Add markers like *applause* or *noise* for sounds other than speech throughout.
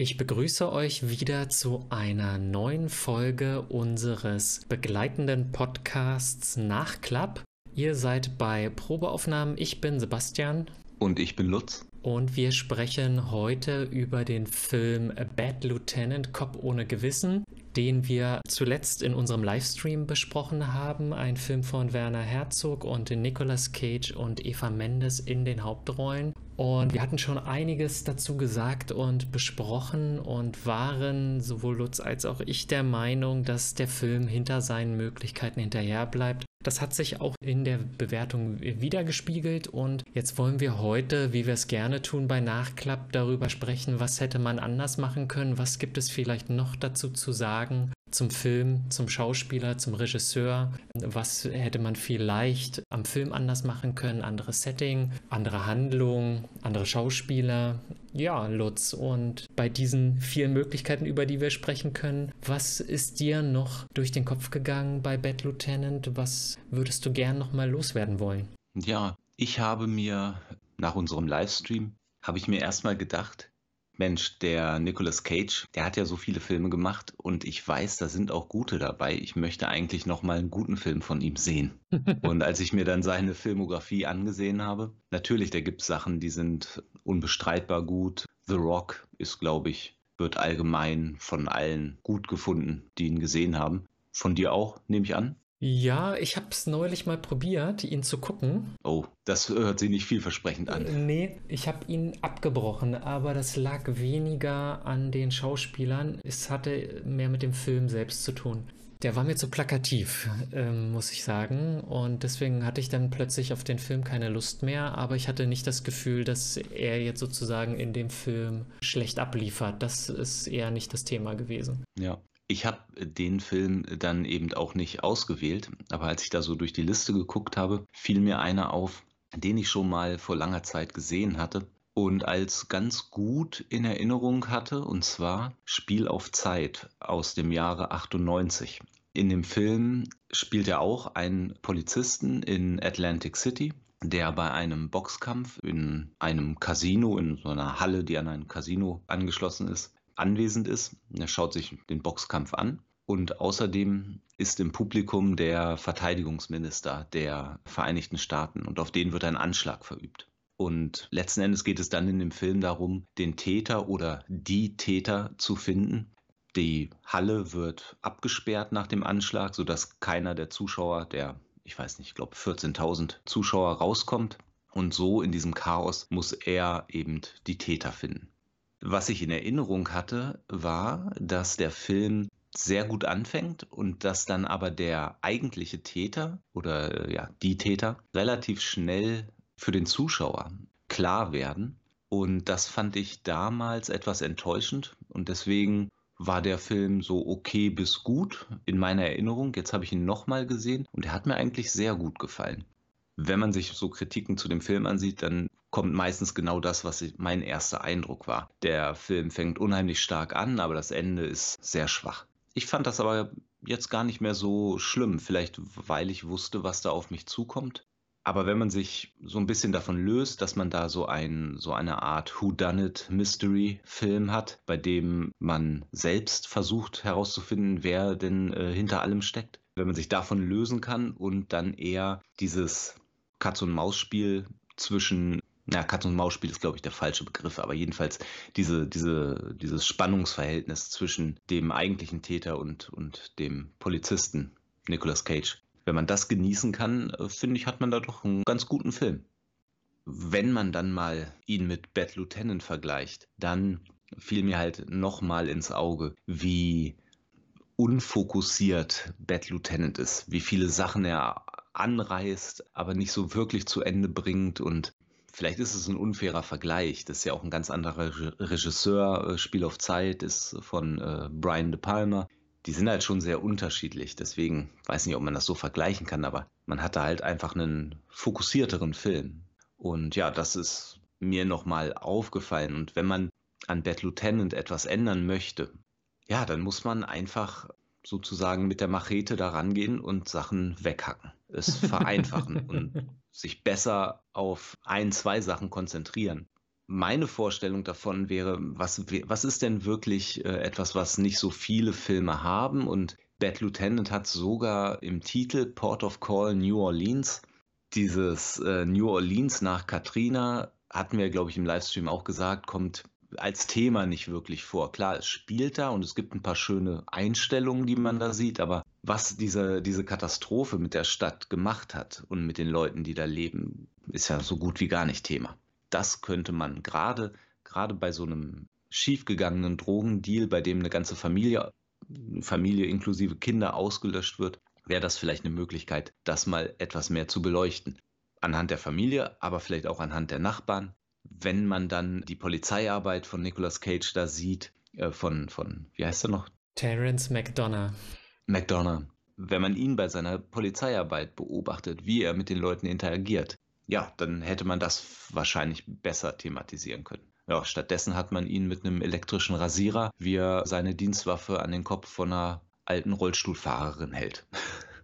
Ich begrüße euch wieder zu einer neuen Folge unseres begleitenden Podcasts Nachklapp. Ihr seid bei Probeaufnahmen. Ich bin Sebastian. Und ich bin Lutz. Und wir sprechen heute über den Film Bad Lieutenant Cop ohne Gewissen, den wir zuletzt in unserem Livestream besprochen haben. Ein Film von Werner Herzog und Nicolas Cage und Eva Mendes in den Hauptrollen. Und wir hatten schon einiges dazu gesagt und besprochen und waren sowohl Lutz als auch ich der Meinung, dass der Film hinter seinen Möglichkeiten hinterher bleibt das hat sich auch in der Bewertung wiedergespiegelt und jetzt wollen wir heute, wie wir es gerne tun bei Nachklapp, darüber sprechen, was hätte man anders machen können, was gibt es vielleicht noch dazu zu sagen zum Film, zum Schauspieler, zum Regisseur. Was hätte man vielleicht am Film anders machen können? Anderes Setting, andere Handlung, andere Schauspieler. Ja, Lutz, und bei diesen vielen Möglichkeiten, über die wir sprechen können, was ist dir noch durch den Kopf gegangen bei Bad Lieutenant? Was würdest du gern nochmal loswerden wollen? Ja, ich habe mir nach unserem Livestream, habe ich mir erstmal gedacht, Mensch, der Nicolas Cage, der hat ja so viele Filme gemacht und ich weiß, da sind auch gute dabei. Ich möchte eigentlich noch mal einen guten Film von ihm sehen. *laughs* und als ich mir dann seine Filmografie angesehen habe, natürlich, da gibt es Sachen, die sind unbestreitbar gut. The Rock ist, glaube ich, wird allgemein von allen gut gefunden, die ihn gesehen haben. Von dir auch, nehme ich an? Ja, ich habe es neulich mal probiert, ihn zu gucken. Oh, das hört sich nicht vielversprechend an. Äh, nee, ich habe ihn abgebrochen, aber das lag weniger an den Schauspielern. Es hatte mehr mit dem Film selbst zu tun. Der war mir zu plakativ, ähm, muss ich sagen. Und deswegen hatte ich dann plötzlich auf den Film keine Lust mehr. Aber ich hatte nicht das Gefühl, dass er jetzt sozusagen in dem Film schlecht abliefert. Das ist eher nicht das Thema gewesen. Ja, ich habe den Film dann eben auch nicht ausgewählt, aber als ich da so durch die Liste geguckt habe, fiel mir einer auf, den ich schon mal vor langer Zeit gesehen hatte und als ganz gut in Erinnerung hatte, und zwar Spiel auf Zeit aus dem Jahre 98. In dem Film spielt er auch einen Polizisten in Atlantic City, der bei einem Boxkampf in einem Casino, in so einer Halle, die an ein Casino angeschlossen ist, anwesend ist. Er schaut sich den Boxkampf an. Und außerdem ist im Publikum der Verteidigungsminister der Vereinigten Staaten und auf den wird ein Anschlag verübt. Und letzten Endes geht es dann in dem Film darum, den Täter oder die Täter zu finden. Die Halle wird abgesperrt nach dem Anschlag, sodass keiner der Zuschauer, der, ich weiß nicht, ich glaube 14.000 Zuschauer rauskommt. Und so in diesem Chaos muss er eben die Täter finden. Was ich in Erinnerung hatte, war, dass der Film sehr gut anfängt und dass dann aber der eigentliche Täter oder ja, die Täter relativ schnell für den Zuschauer klar werden. Und das fand ich damals etwas enttäuschend und deswegen war der Film so okay bis gut in meiner Erinnerung. Jetzt habe ich ihn nochmal gesehen und er hat mir eigentlich sehr gut gefallen. Wenn man sich so Kritiken zu dem Film ansieht, dann kommt meistens genau das, was mein erster Eindruck war. Der Film fängt unheimlich stark an, aber das Ende ist sehr schwach. Ich fand das aber jetzt gar nicht mehr so schlimm, vielleicht weil ich wusste, was da auf mich zukommt. Aber wenn man sich so ein bisschen davon löst, dass man da so ein so eine Art Whodunit Mystery Film hat, bei dem man selbst versucht herauszufinden, wer denn äh, hinter allem steckt, wenn man sich davon lösen kann und dann eher dieses Katz- und Maus-Spiel zwischen, na, Katz- und Maus-Spiel ist, glaube ich, der falsche Begriff, aber jedenfalls diese, diese, dieses Spannungsverhältnis zwischen dem eigentlichen Täter und, und dem Polizisten, Nicolas Cage. Wenn man das genießen kann, äh, finde ich, hat man da doch einen ganz guten Film. Wenn man dann mal ihn mit Bad Lieutenant vergleicht, dann fiel mir halt nochmal ins Auge, wie unfokussiert Bad Lieutenant ist, wie viele Sachen er anreißt, aber nicht so wirklich zu Ende bringt und Vielleicht ist es ein unfairer Vergleich. Das ist ja auch ein ganz anderer Regisseur. Äh, Spiel auf Zeit ist von äh, Brian De Palma. Die sind halt schon sehr unterschiedlich. Deswegen weiß nicht, ob man das so vergleichen kann, aber man hatte halt einfach einen fokussierteren Film. Und ja, das ist mir nochmal aufgefallen. Und wenn man an Bad Lieutenant etwas ändern möchte, ja, dann muss man einfach sozusagen mit der Machete da rangehen und Sachen weghacken. Es vereinfachen *laughs* und sich besser auf ein, zwei Sachen konzentrieren. meine Vorstellung davon wäre, was, was ist denn wirklich äh, etwas, was nicht so viele Filme haben? Und Bad Lieutenant hat sogar im Titel Port of Call New Orleans. Dieses äh, New Orleans nach Katrina hatten wir, glaube ich, im Livestream auch gesagt, kommt als Thema nicht wirklich vor. Klar, es spielt da und es gibt ein paar schöne Einstellungen, die man da sieht, aber was diese, diese Katastrophe mit der Stadt gemacht hat und mit den Leuten, die da leben, ist ja so gut wie gar nicht Thema. Das könnte man gerade, gerade bei so einem schiefgegangenen Drogendeal, bei dem eine ganze Familie, Familie inklusive Kinder ausgelöscht wird, wäre das vielleicht eine Möglichkeit, das mal etwas mehr zu beleuchten. Anhand der Familie, aber vielleicht auch anhand der Nachbarn. Wenn man dann die Polizeiarbeit von Nicolas Cage da sieht, äh, von, von, wie heißt er noch? Terence McDonough. McDonough. Wenn man ihn bei seiner Polizeiarbeit beobachtet, wie er mit den Leuten interagiert, ja, dann hätte man das wahrscheinlich besser thematisieren können. Ja, stattdessen hat man ihn mit einem elektrischen Rasierer, wie er seine Dienstwaffe an den Kopf von einer alten Rollstuhlfahrerin hält.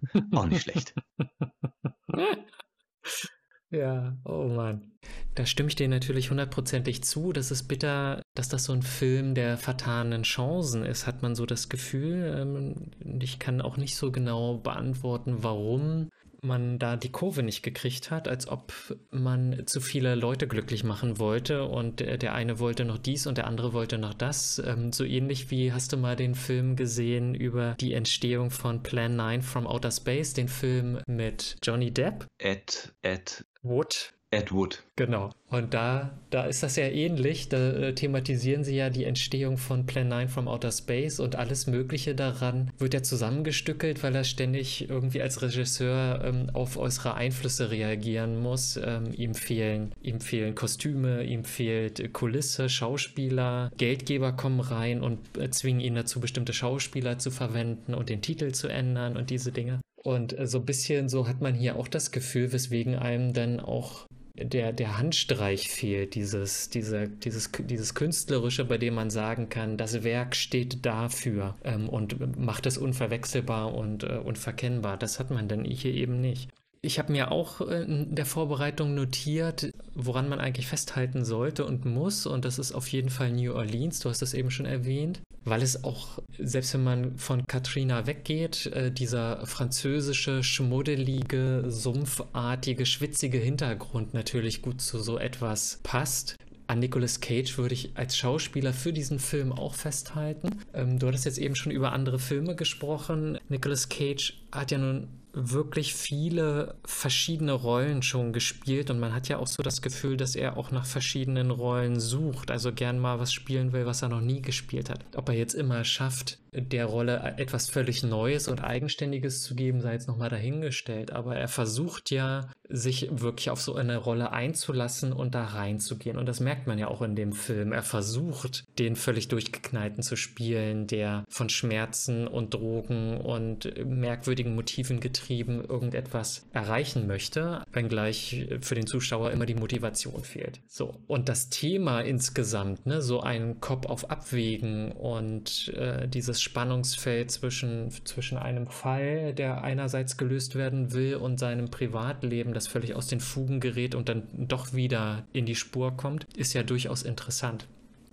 *laughs* Auch nicht schlecht. *laughs* Ja, oh Mann. Da stimme ich dir natürlich hundertprozentig zu. Das ist bitter, dass das so ein Film der vertanen Chancen ist, hat man so das Gefühl. Ähm, ich kann auch nicht so genau beantworten, warum man da die Kurve nicht gekriegt hat, als ob man zu viele Leute glücklich machen wollte und der eine wollte noch dies und der andere wollte noch das. Ähm, so ähnlich wie hast du mal den Film gesehen über die Entstehung von Plan 9 from Outer Space, den Film mit Johnny Depp? Ed, Ed Wood. Ed Wood. Genau. Und da, da ist das ja ähnlich. Da äh, thematisieren sie ja die Entstehung von Plan 9 from Outer Space und alles Mögliche daran wird ja zusammengestückelt, weil er ständig irgendwie als Regisseur ähm, auf äußere Einflüsse reagieren muss. Ähm, ihm, fehlen, ihm fehlen Kostüme, ihm fehlt Kulisse, Schauspieler, Geldgeber kommen rein und äh, zwingen ihn dazu, bestimmte Schauspieler zu verwenden und den Titel zu ändern und diese Dinge. Und äh, so ein bisschen so hat man hier auch das Gefühl, weswegen einem dann auch der, der Handstreich fehlt, dieses, diese, dieses, dieses Künstlerische, bei dem man sagen kann, das Werk steht dafür ähm, und macht es unverwechselbar und äh, unverkennbar. Das hat man dann hier eben nicht. Ich habe mir auch in der Vorbereitung notiert, woran man eigentlich festhalten sollte und muss. Und das ist auf jeden Fall New Orleans. Du hast es eben schon erwähnt. Weil es auch, selbst wenn man von Katrina weggeht, äh, dieser französische, schmuddelige, sumpfartige, schwitzige Hintergrund natürlich gut zu so etwas passt. An Nicolas Cage würde ich als Schauspieler für diesen Film auch festhalten. Ähm, du hattest jetzt eben schon über andere Filme gesprochen. Nicolas Cage hat ja nun wirklich viele verschiedene Rollen schon gespielt und man hat ja auch so das Gefühl, dass er auch nach verschiedenen Rollen sucht, also gern mal was spielen will, was er noch nie gespielt hat. Ob er jetzt immer schafft, der Rolle etwas völlig Neues und Eigenständiges zu geben, sei jetzt nochmal dahingestellt, aber er versucht ja, sich wirklich auf so eine Rolle einzulassen und da reinzugehen und das merkt man ja auch in dem Film. Er versucht, den völlig durchgeknallten zu spielen, der von Schmerzen und Drogen und merkwürdigen Motiven getrieben irgendetwas erreichen möchte, wenngleich für den Zuschauer immer die Motivation fehlt. So. Und das Thema insgesamt, ne, so ein Kopf auf Abwägen und äh, dieses Spannungsfeld zwischen, zwischen einem Fall, der einerseits gelöst werden will und seinem Privatleben, das völlig aus den Fugen gerät und dann doch wieder in die Spur kommt, ist ja durchaus interessant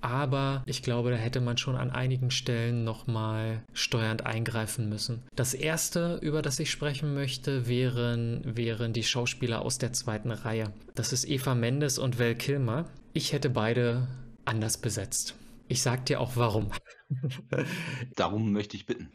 aber ich glaube, da hätte man schon an einigen Stellen nochmal steuernd eingreifen müssen. Das erste, über das ich sprechen möchte, wären, wären die Schauspieler aus der zweiten Reihe. Das ist Eva Mendes und Val Kilmer. Ich hätte beide anders besetzt. Ich sag dir auch warum. *laughs* Darum möchte ich bitten.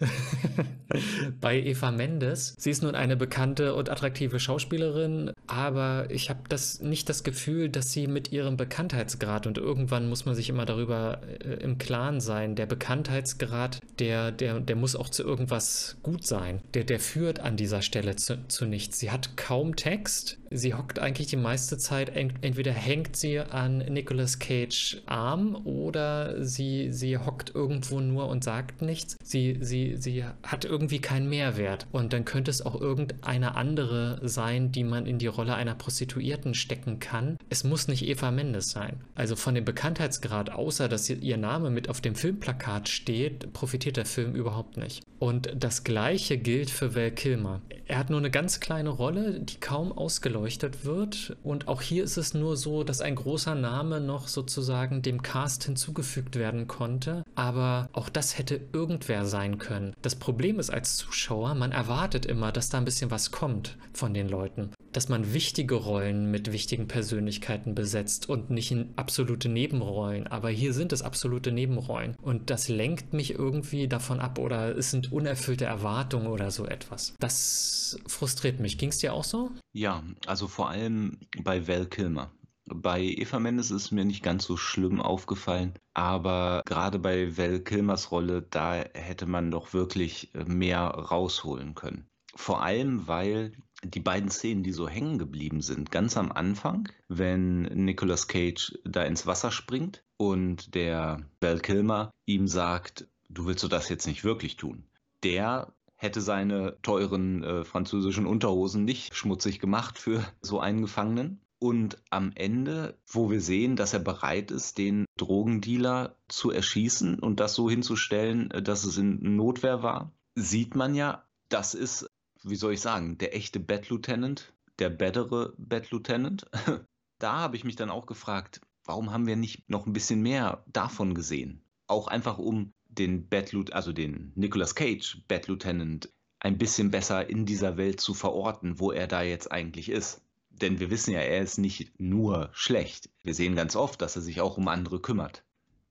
*laughs* Bei Eva Mendes. Sie ist nun eine bekannte und attraktive Schauspielerin, aber ich habe das nicht das Gefühl, dass sie mit ihrem Bekanntheitsgrad und irgendwann muss man sich immer darüber äh, im Klaren sein. Der Bekanntheitsgrad, der, der, der muss auch zu irgendwas gut sein. Der, der führt an dieser Stelle zu, zu nichts. Sie hat kaum Text. Sie hockt eigentlich die meiste Zeit, entweder hängt sie an Nicolas Cage Arm oder sie, sie hockt irgendwo nur und sagt nichts. Sie, sie, sie hat irgendwie keinen Mehrwert. Und dann könnte es auch irgendeine andere sein, die man in die Rolle einer Prostituierten stecken kann. Es muss nicht Eva Mendes sein. Also von dem Bekanntheitsgrad, außer dass ihr Name mit auf dem Filmplakat steht, profitiert der Film überhaupt nicht. Und das gleiche gilt für Val Kilmer. Er hat nur eine ganz kleine Rolle, die kaum ausgeleuchtet wird. Und auch hier ist es nur so, dass ein großer Name noch sozusagen dem Cast hinzugefügt werden konnte. Aber auch das hätte irgendwer sein können. Das Problem ist als Zuschauer, man erwartet immer, dass da ein bisschen was kommt von den Leuten dass man wichtige Rollen mit wichtigen Persönlichkeiten besetzt und nicht in absolute Nebenrollen. Aber hier sind es absolute Nebenrollen. Und das lenkt mich irgendwie davon ab oder es sind unerfüllte Erwartungen oder so etwas. Das frustriert mich. Ging es dir auch so? Ja, also vor allem bei Val Kilmer. Bei Eva Mendes ist mir nicht ganz so schlimm aufgefallen, aber gerade bei Val Kilmers Rolle, da hätte man doch wirklich mehr rausholen können. Vor allem, weil die beiden Szenen, die so hängen geblieben sind, ganz am Anfang, wenn Nicolas Cage da ins Wasser springt und der Val Kilmer ihm sagt, du willst du das jetzt nicht wirklich tun. Der hätte seine teuren äh, französischen Unterhosen nicht schmutzig gemacht für so einen Gefangenen. Und am Ende, wo wir sehen, dass er bereit ist, den Drogendealer zu erschießen und das so hinzustellen, äh, dass es in Notwehr war, sieht man ja, das ist wie soll ich sagen, der echte Bad Lieutenant, der bettere Bad Lieutenant. *laughs* da habe ich mich dann auch gefragt, warum haben wir nicht noch ein bisschen mehr davon gesehen? Auch einfach um den Bad Lieutenant, also den Nicolas Cage Bad Lieutenant ein bisschen besser in dieser Welt zu verorten, wo er da jetzt eigentlich ist. Denn wir wissen ja, er ist nicht nur schlecht. Wir sehen ganz oft, dass er sich auch um andere kümmert.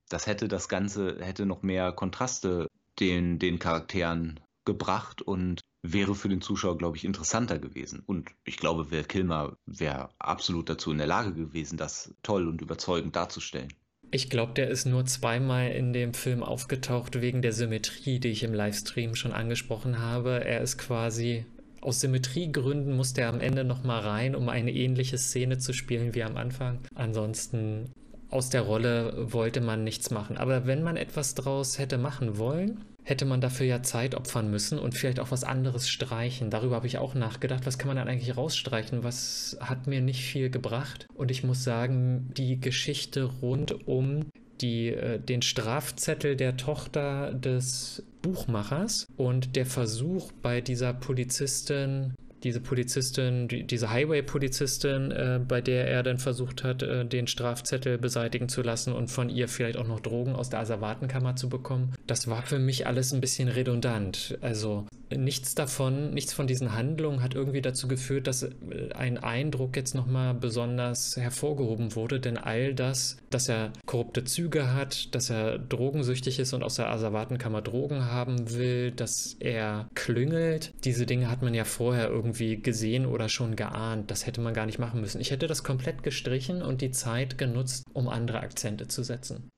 Das hätte das Ganze, hätte noch mehr Kontraste den, den Charakteren gebracht und wäre für den Zuschauer, glaube ich, interessanter gewesen. Und ich glaube, Val Kilmer wäre absolut dazu in der Lage gewesen, das toll und überzeugend darzustellen. Ich glaube, der ist nur zweimal in dem Film aufgetaucht wegen der Symmetrie, die ich im Livestream schon angesprochen habe. Er ist quasi aus Symmetriegründen musste er am Ende nochmal rein, um eine ähnliche Szene zu spielen wie am Anfang. Ansonsten aus der Rolle wollte man nichts machen. Aber wenn man etwas draus hätte machen wollen, hätte man dafür ja Zeit opfern müssen und vielleicht auch was anderes streichen. Darüber habe ich auch nachgedacht. Was kann man dann eigentlich rausstreichen? Was hat mir nicht viel gebracht? Und ich muss sagen, die Geschichte rund um die, äh, den Strafzettel der Tochter des Buchmachers und der Versuch bei dieser Polizistin diese Polizistin, die, diese Highway-Polizistin, äh, bei der er dann versucht hat, äh, den Strafzettel beseitigen zu lassen und von ihr vielleicht auch noch Drogen aus der Asservatenkammer zu bekommen. Das war für mich alles ein bisschen redundant. Also nichts davon, nichts von diesen Handlungen hat irgendwie dazu geführt, dass äh, ein Eindruck jetzt nochmal besonders hervorgehoben wurde, denn all das, dass er korrupte Züge hat, dass er drogensüchtig ist und aus der Asservatenkammer Drogen haben will, dass er klüngelt, diese Dinge hat man ja vorher irgendwie gesehen oder schon geahnt. Das hätte man gar nicht machen müssen. Ich hätte das komplett gestrichen und die Zeit genutzt, um andere Akzente zu setzen.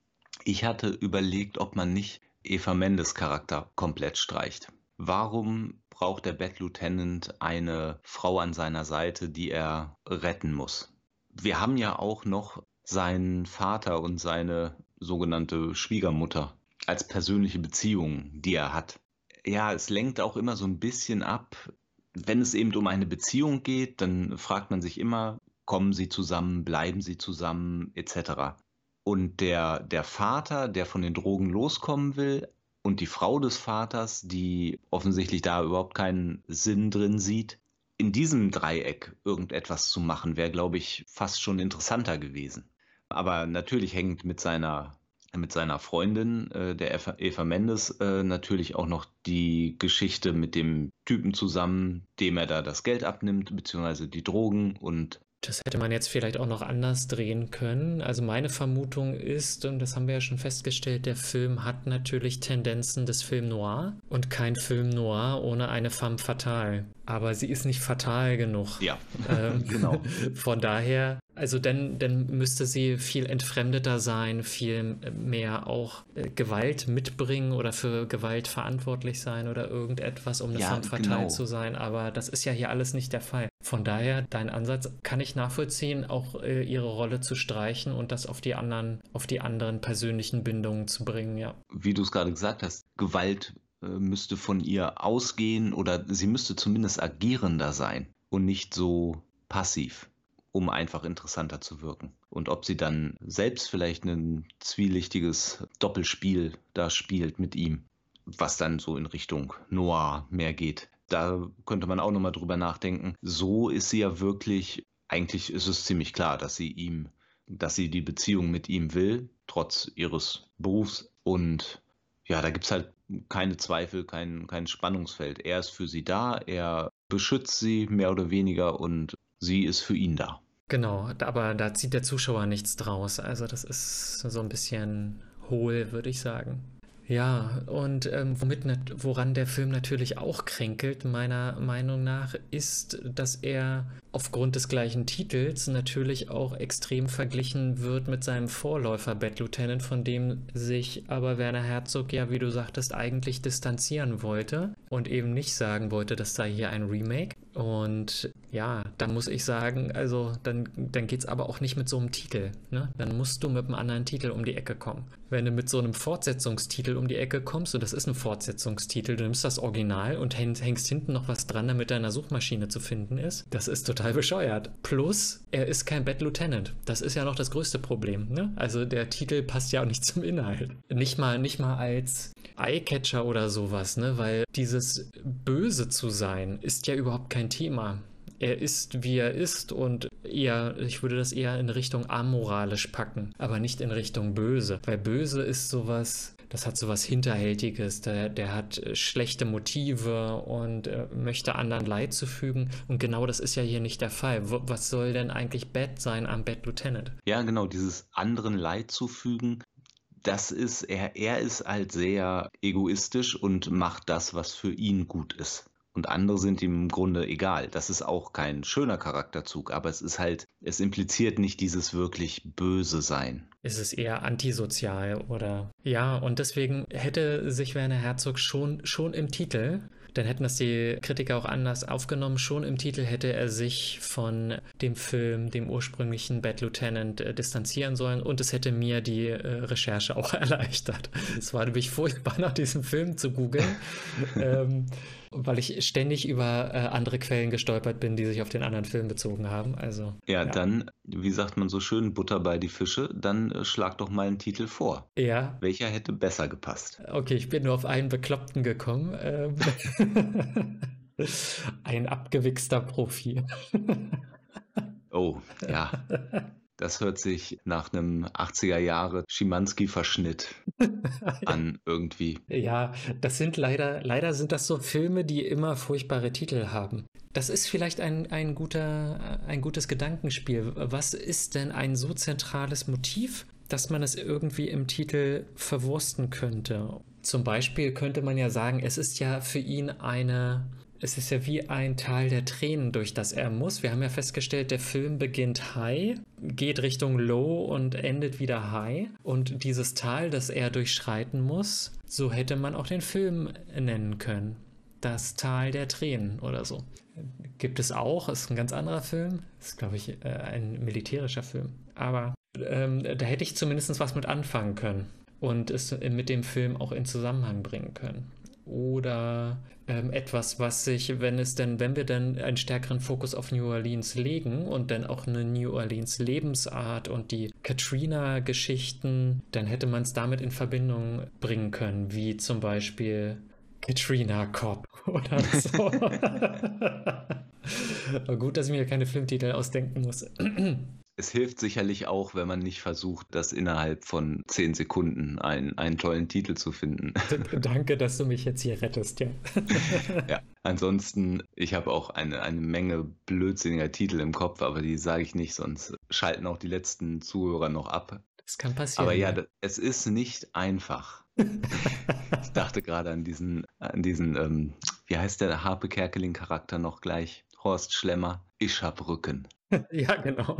Ich hatte überlegt, ob man nicht Eva Mendes Charakter komplett streicht. Warum braucht der Bad Lieutenant eine Frau an seiner Seite, die er retten muss? Wir haben ja auch noch seinen Vater und seine sogenannte Schwiegermutter als persönliche Beziehung, die er hat. Ja, es lenkt auch immer so ein bisschen ab. Wenn es eben um eine Beziehung geht, dann fragt man sich immer, kommen sie zusammen, bleiben sie zusammen, etc. Und der, der Vater, der von den Drogen loskommen will, und die Frau des Vaters, die offensichtlich da überhaupt keinen Sinn drin sieht. In diesem Dreieck irgendetwas zu machen, wäre, glaube ich, fast schon interessanter gewesen. Aber natürlich hängt mit seiner, mit seiner Freundin, äh, der Eva, Eva Mendes, äh, natürlich auch noch die Geschichte mit dem Typen zusammen, dem er da das Geld abnimmt, beziehungsweise die Drogen und das hätte man jetzt vielleicht auch noch anders drehen können. Also meine Vermutung ist, und das haben wir ja schon festgestellt, der Film hat natürlich Tendenzen des Film Noir und kein Film Noir ohne eine femme fatale. Aber sie ist nicht fatal genug. Ja, ähm, *laughs* genau. Von daher also dann, dann müsste sie viel entfremdeter sein, viel mehr auch äh, Gewalt mitbringen oder für Gewalt verantwortlich sein oder irgendetwas, um eine ja, femme fatale genau. zu sein. Aber das ist ja hier alles nicht der Fall. Von daher, dein Ansatz kann ich nachvollziehen, auch äh, ihre Rolle zu streichen und das auf die anderen, auf die anderen persönlichen Bindungen zu bringen, ja. Wie du es gerade gesagt hast, Gewalt äh, müsste von ihr ausgehen oder sie müsste zumindest agierender sein und nicht so passiv, um einfach interessanter zu wirken. Und ob sie dann selbst vielleicht ein zwielichtiges Doppelspiel da spielt mit ihm, was dann so in Richtung Noir mehr geht. Da könnte man auch nochmal drüber nachdenken. So ist sie ja wirklich, eigentlich ist es ziemlich klar, dass sie ihm, dass sie die Beziehung mit ihm will, trotz ihres Berufs. Und ja, da gibt es halt keine Zweifel, kein, kein Spannungsfeld. Er ist für sie da, er beschützt sie mehr oder weniger und sie ist für ihn da. Genau, aber da zieht der Zuschauer nichts draus. Also das ist so ein bisschen hohl, würde ich sagen. Ja, und ähm, womit, woran der Film natürlich auch kränkelt, meiner Meinung nach, ist, dass er aufgrund des gleichen Titels natürlich auch extrem verglichen wird mit seinem Vorläufer Bad Lieutenant, von dem sich aber Werner Herzog ja, wie du sagtest, eigentlich distanzieren wollte und eben nicht sagen wollte, das sei hier ein Remake. Und ja, dann muss ich sagen, also dann, dann geht es aber auch nicht mit so einem Titel. Ne? Dann musst du mit einem anderen Titel um die Ecke kommen. Wenn du mit so einem Fortsetzungstitel um die Ecke kommst, und das ist ein Fortsetzungstitel, du nimmst das Original und hängst hinten noch was dran, damit deiner Suchmaschine zu finden ist, das ist total bescheuert. Plus, er ist kein Bad Lieutenant. Das ist ja noch das größte Problem. Ne? Also der Titel passt ja auch nicht zum Inhalt. Nicht mal, nicht mal als Eyecatcher oder sowas, ne? weil dieses Böse zu sein ist ja überhaupt kein Thema er ist, wie er ist und eher, ich würde das eher in Richtung amoralisch packen, aber nicht in Richtung böse, weil böse ist sowas, das hat sowas Hinterhältiges, der, der hat äh, schlechte Motive und äh, möchte anderen Leid zufügen. Und genau das ist ja hier nicht der Fall. was soll denn eigentlich Bad sein am Bad Lieutenant? Ja, genau, dieses anderen Leid zufügen, das ist, er, er ist halt sehr egoistisch und macht das, was für ihn gut ist und andere sind ihm im Grunde egal. Das ist auch kein schöner Charakterzug, aber es ist halt, es impliziert nicht dieses wirklich böse Sein. Es ist eher antisozial oder ja, und deswegen hätte sich Werner Herzog schon, schon im Titel dann hätten das die Kritiker auch anders aufgenommen. Schon im Titel hätte er sich von dem Film, dem ursprünglichen Bad Lieutenant, äh, distanzieren sollen und es hätte mir die äh, Recherche auch *laughs* erleichtert. Es war nämlich furchtbar, nach diesem Film zu googeln. *laughs* ähm, weil ich ständig über äh, andere Quellen gestolpert bin, die sich auf den anderen Film bezogen haben. Also, ja, ja, dann, wie sagt man so schön, Butter bei die Fische, dann äh, schlag doch mal einen Titel vor. Ja. Welcher hätte besser gepasst? Okay, ich bin nur auf einen Bekloppten gekommen. Ähm, *laughs* *laughs* ein abgewichster Profi. *laughs* oh, ja. Das hört sich nach einem 80er Jahre Schimanski-Verschnitt *laughs* an irgendwie. Ja, das sind leider, leider sind das so Filme, die immer furchtbare Titel haben. Das ist vielleicht ein, ein, guter, ein gutes Gedankenspiel. Was ist denn ein so zentrales Motiv, dass man es irgendwie im Titel verwursten könnte? Zum Beispiel könnte man ja sagen, es ist ja für ihn eine es ist ja wie ein Tal der Tränen, durch das er muss. Wir haben ja festgestellt, der Film beginnt high, geht Richtung low und endet wieder high. Und dieses Tal, das er durchschreiten muss, so hätte man auch den Film nennen können. Das Tal der Tränen oder so. Gibt es auch, ist ein ganz anderer Film. Ist, glaube ich, äh, ein militärischer Film. Aber ähm, da hätte ich zumindest was mit anfangen können und es mit dem Film auch in Zusammenhang bringen können oder ähm, etwas, was sich, wenn es denn, wenn wir dann einen stärkeren Fokus auf New Orleans legen und dann auch eine New Orleans Lebensart und die Katrina-Geschichten, dann hätte man es damit in Verbindung bringen können, wie zum Beispiel Katrina Cop *laughs* oder so. *laughs* gut, dass ich mir keine Filmtitel ausdenken muss. Es hilft sicherlich auch, wenn man nicht versucht, das innerhalb von zehn Sekunden einen, einen tollen Titel zu finden. *laughs* Danke, dass du mich jetzt hier rettest, ja. *laughs* ja, ansonsten, ich habe auch eine, eine Menge blödsinniger Titel im Kopf, aber die sage ich nicht, sonst schalten auch die letzten Zuhörer noch ab. Das kann passieren. Aber ja, ja. es ist nicht einfach. *laughs* ich dachte gerade an diesen, an diesen, ähm, wie heißt der Harpe Kerkeling-Charakter noch gleich? Horst Schlemmer. Ich hab Rücken. *laughs* ja, genau.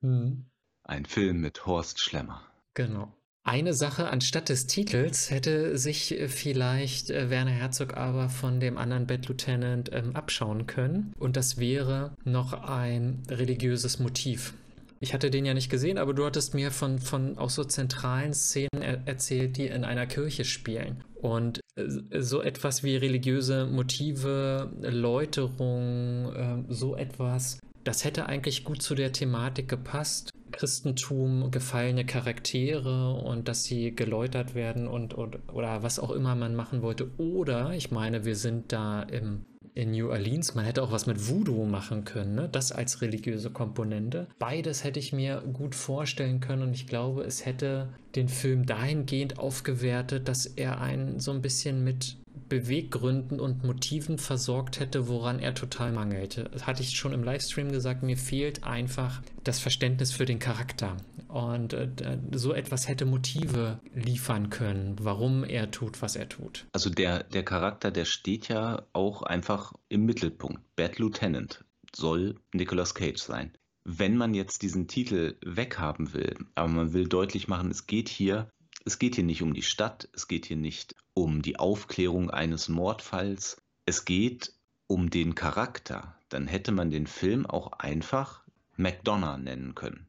hm. Ein Film mit Horst Schlemmer. Genau. Eine Sache anstatt des Titels hätte sich äh, vielleicht äh, Werner Herzog aber von dem anderen Bad Lieutenant ähm, abschauen können. Und das wäre noch ein religiöses Motiv. Ich hatte den ja nicht gesehen, aber du hattest mir von, von auch so zentralen Szenen er erzählt, die in einer Kirche spielen. Und so etwas wie religiöse Motive, Läuterung, äh, so etwas, das hätte eigentlich gut zu der Thematik gepasst. Christentum, gefallene Charaktere und dass sie geläutert werden und, und oder was auch immer man machen wollte. Oder, ich meine, wir sind da im in New Orleans. Man hätte auch was mit Voodoo machen können, ne? das als religiöse Komponente. Beides hätte ich mir gut vorstellen können und ich glaube, es hätte den Film dahingehend aufgewertet, dass er einen so ein bisschen mit Beweggründen und Motiven versorgt hätte, woran er total mangelte. Das hatte ich schon im Livestream gesagt, mir fehlt einfach das Verständnis für den Charakter. Und äh, so etwas hätte Motive liefern können, warum er tut, was er tut. Also der, der Charakter, der steht ja auch einfach im Mittelpunkt. Bad Lieutenant soll Nicolas Cage sein. Wenn man jetzt diesen Titel weghaben will, aber man will deutlich machen, es geht hier es geht hier nicht um die Stadt, es geht hier nicht um die Aufklärung eines Mordfalls, es geht um den Charakter. Dann hätte man den Film auch einfach McDonough nennen können.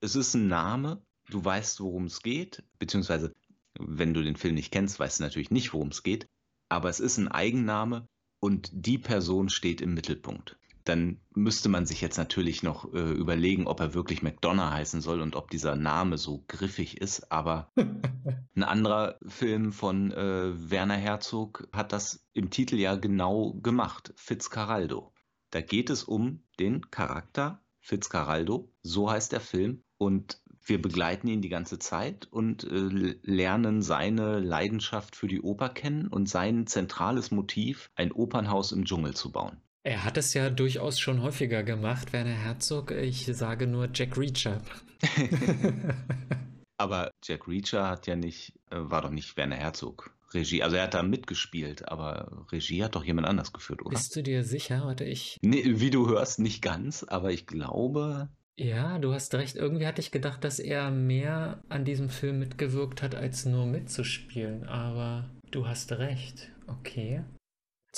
Es ist ein Name, du weißt, worum es geht, beziehungsweise wenn du den Film nicht kennst, weißt du natürlich nicht, worum es geht, aber es ist ein Eigenname und die Person steht im Mittelpunkt dann müsste man sich jetzt natürlich noch äh, überlegen, ob er wirklich McDonough heißen soll und ob dieser Name so griffig ist. Aber *laughs* ein anderer Film von äh, Werner Herzog hat das im Titel ja genau gemacht, Fitzcarraldo. Da geht es um den Charakter Fitzcarraldo, so heißt der Film. Und wir begleiten ihn die ganze Zeit und äh, lernen seine Leidenschaft für die Oper kennen und sein zentrales Motiv, ein Opernhaus im Dschungel zu bauen. Er hat es ja durchaus schon häufiger gemacht, Werner Herzog. Ich sage nur Jack Reacher. *laughs* aber Jack Reacher hat ja nicht, äh, war doch nicht Werner Herzog. Regie, also er hat da mitgespielt, aber Regie hat doch jemand anders geführt, oder? Bist du dir sicher? Warte, ich. Nee, wie du hörst, nicht ganz, aber ich glaube. Ja, du hast recht. Irgendwie hatte ich gedacht, dass er mehr an diesem Film mitgewirkt hat, als nur mitzuspielen. Aber du hast recht. Okay.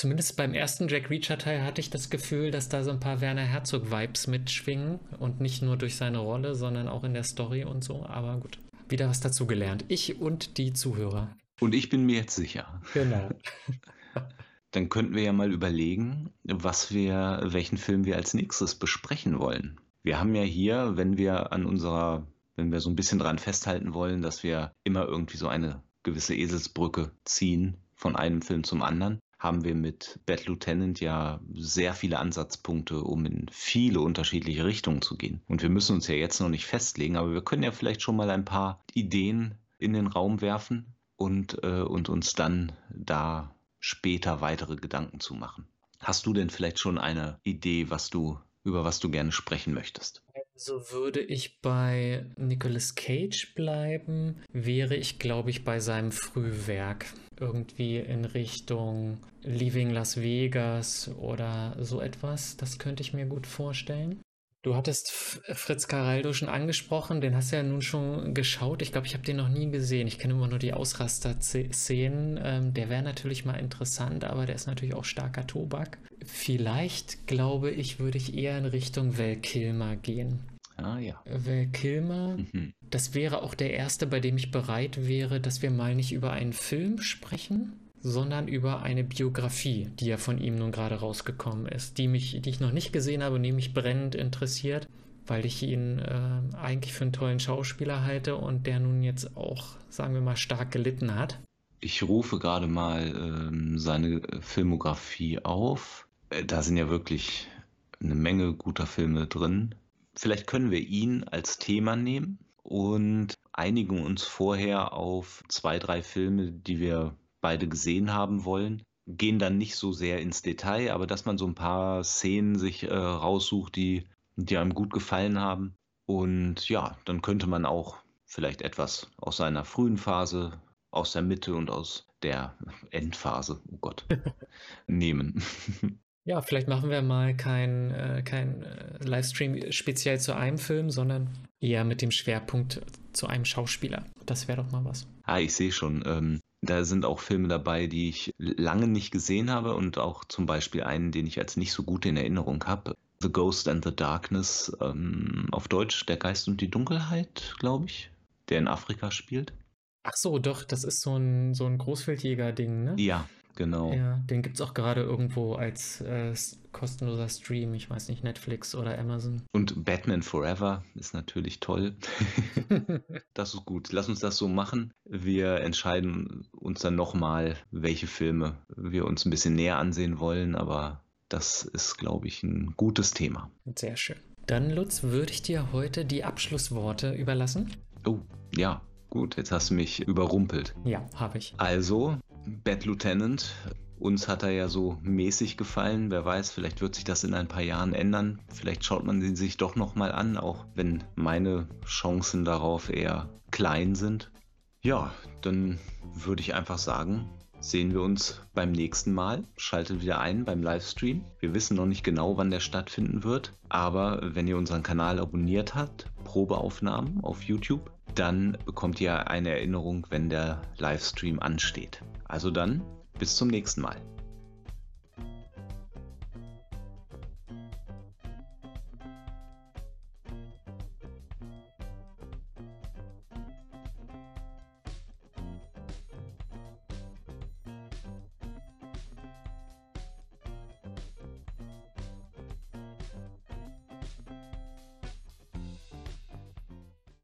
Zumindest beim ersten Jack Reacher-Teil hatte ich das Gefühl, dass da so ein paar Werner Herzog-Vibes mitschwingen und nicht nur durch seine Rolle, sondern auch in der Story und so. Aber gut, wieder was dazu gelernt. Ich und die Zuhörer. Und ich bin mir jetzt sicher. Genau. *laughs* Dann könnten wir ja mal überlegen, was wir, welchen Film wir als nächstes besprechen wollen. Wir haben ja hier, wenn wir an unserer, wenn wir so ein bisschen dran festhalten wollen, dass wir immer irgendwie so eine gewisse Eselsbrücke ziehen von einem Film zum anderen, haben wir mit Bad Lieutenant ja sehr viele Ansatzpunkte, um in viele unterschiedliche Richtungen zu gehen. Und wir müssen uns ja jetzt noch nicht festlegen, aber wir können ja vielleicht schon mal ein paar Ideen in den Raum werfen und, äh, und uns dann da später weitere Gedanken zu machen. Hast du denn vielleicht schon eine Idee, was du, über was du gerne sprechen möchtest? So würde ich bei Nicolas Cage bleiben, wäre ich, glaube ich, bei seinem Frühwerk. Irgendwie in Richtung Leaving Las Vegas oder so etwas. Das könnte ich mir gut vorstellen. Du hattest Fritz Caraldo schon angesprochen, den hast du ja nun schon geschaut. Ich glaube, ich habe den noch nie gesehen. Ich kenne immer nur die Ausraster-Szenen. Ähm, der wäre natürlich mal interessant, aber der ist natürlich auch starker Tobak. Vielleicht, glaube ich, würde ich eher in Richtung Val Kilmer gehen. Ah ja. Val Kilmer, mhm. das wäre auch der erste, bei dem ich bereit wäre, dass wir mal nicht über einen Film sprechen, sondern über eine Biografie, die ja von ihm nun gerade rausgekommen ist, die mich, die ich noch nicht gesehen habe und die mich brennend interessiert, weil ich ihn äh, eigentlich für einen tollen Schauspieler halte und der nun jetzt auch, sagen wir mal, stark gelitten hat. Ich rufe gerade mal ähm, seine Filmografie auf. Äh, da sind ja wirklich eine Menge guter Filme drin. Vielleicht können wir ihn als Thema nehmen und einigen uns vorher auf zwei, drei Filme, die wir beide gesehen haben wollen. Gehen dann nicht so sehr ins Detail, aber dass man so ein paar Szenen sich äh, raussucht, die, die einem gut gefallen haben. Und ja, dann könnte man auch vielleicht etwas aus seiner frühen Phase, aus der Mitte und aus der Endphase, oh Gott, *laughs* nehmen. Ja, vielleicht machen wir mal kein, äh, kein äh, Livestream speziell zu einem Film, sondern eher mit dem Schwerpunkt zu einem Schauspieler. Das wäre doch mal was. Ah, ich sehe schon. Ähm, da sind auch Filme dabei, die ich lange nicht gesehen habe und auch zum Beispiel einen, den ich als nicht so gut in Erinnerung habe. The Ghost and the Darkness, ähm, auf Deutsch Der Geist und die Dunkelheit, glaube ich, der in Afrika spielt. Ach so, doch, das ist so ein, so ein Großfeldjäger-Ding, ne? Ja, genau. Ja, den gibt es auch gerade irgendwo als äh, kostenloser Stream. Ich weiß nicht, Netflix oder Amazon. Und Batman Forever ist natürlich toll. *laughs* das ist gut. Lass uns das so machen. Wir entscheiden uns dann nochmal, welche Filme wir uns ein bisschen näher ansehen wollen, aber das ist, glaube ich, ein gutes Thema. Sehr schön. Dann, Lutz, würde ich dir heute die Abschlussworte überlassen. Oh, ja, gut, jetzt hast du mich überrumpelt. Ja, habe ich. Also, Bad Lieutenant, uns hat er ja so mäßig gefallen. Wer weiß, vielleicht wird sich das in ein paar Jahren ändern. Vielleicht schaut man ihn sich doch nochmal an, auch wenn meine Chancen darauf eher klein sind. Ja, dann würde ich einfach sagen, sehen wir uns beim nächsten Mal. Schaltet wieder ein beim Livestream. Wir wissen noch nicht genau, wann der stattfinden wird, aber wenn ihr unseren Kanal abonniert habt, Probeaufnahmen auf YouTube, dann bekommt ihr eine Erinnerung, wenn der Livestream ansteht. Also dann, bis zum nächsten Mal.